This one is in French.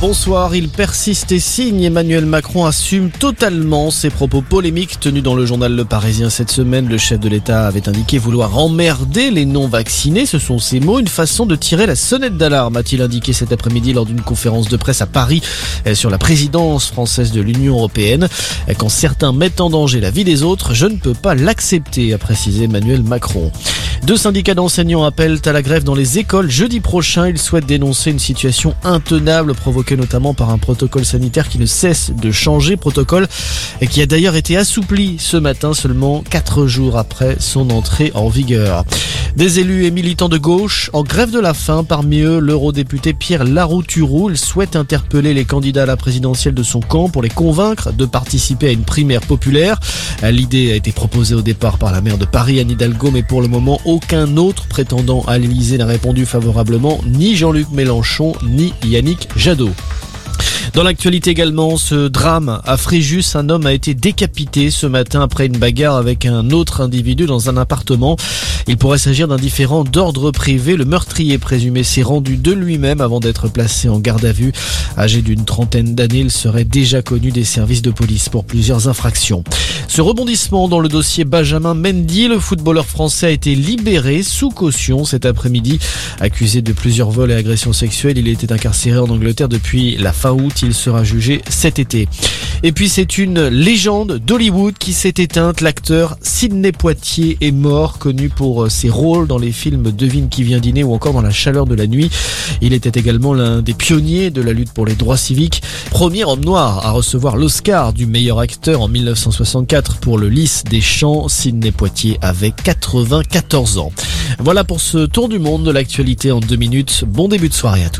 Bonsoir, il persiste et signe. Emmanuel Macron assume totalement ses propos polémiques tenus dans le journal Le Parisien cette semaine. Le chef de l'État avait indiqué vouloir emmerder les non-vaccinés. Ce sont ses mots, une façon de tirer la sonnette d'alarme, a-t-il indiqué cet après-midi lors d'une conférence de presse à Paris euh, sur la présidence française de l'Union européenne. Euh, quand certains mettent en danger la vie des autres, je ne peux pas l'accepter, a précisé Emmanuel Macron. Deux syndicats d'enseignants appellent à la grève dans les écoles jeudi prochain. Ils souhaitent dénoncer une situation intenable provoquée notamment par un protocole sanitaire qui ne cesse de changer. Protocole et qui a d'ailleurs été assoupli ce matin seulement quatre jours après son entrée en vigueur. Des élus et militants de gauche en grève de la faim, parmi eux l'eurodéputé Pierre Larouturou. Il souhaite interpeller les candidats à la présidentielle de son camp pour les convaincre de participer à une primaire populaire. L'idée a été proposée au départ par la maire de Paris, Anne Hidalgo, mais pour le moment, aucun autre prétendant à l'Elysée n'a répondu favorablement, ni Jean-Luc Mélenchon, ni Yannick Jadot. Dans l'actualité également, ce drame à Fréjus, un homme a été décapité ce matin après une bagarre avec un autre individu dans un appartement. Il pourrait s'agir d'un différent d'ordre privé. Le meurtrier présumé s'est rendu de lui-même avant d'être placé en garde à vue. Âgé d'une trentaine d'années, il serait déjà connu des services de police pour plusieurs infractions. Ce rebondissement dans le dossier Benjamin Mendy, le footballeur français a été libéré sous caution cet après-midi. Accusé de plusieurs vols et agressions sexuelles, il était incarcéré en Angleterre depuis la fin août. Il sera jugé cet été. Et puis c'est une légende d'Hollywood qui s'est éteinte. L'acteur Sidney Poitier est mort, connu pour euh, ses rôles dans les films Devine qui vient dîner ou encore dans La chaleur de la nuit. Il était également l'un des pionniers de la lutte pour les droits civiques. Premier homme noir à recevoir l'Oscar du meilleur acteur en 1964 pour le Lys des Champs. Sidney Poitier avait 94 ans. Voilà pour ce tour du monde de l'actualité en deux minutes. Bon début de soirée à tous.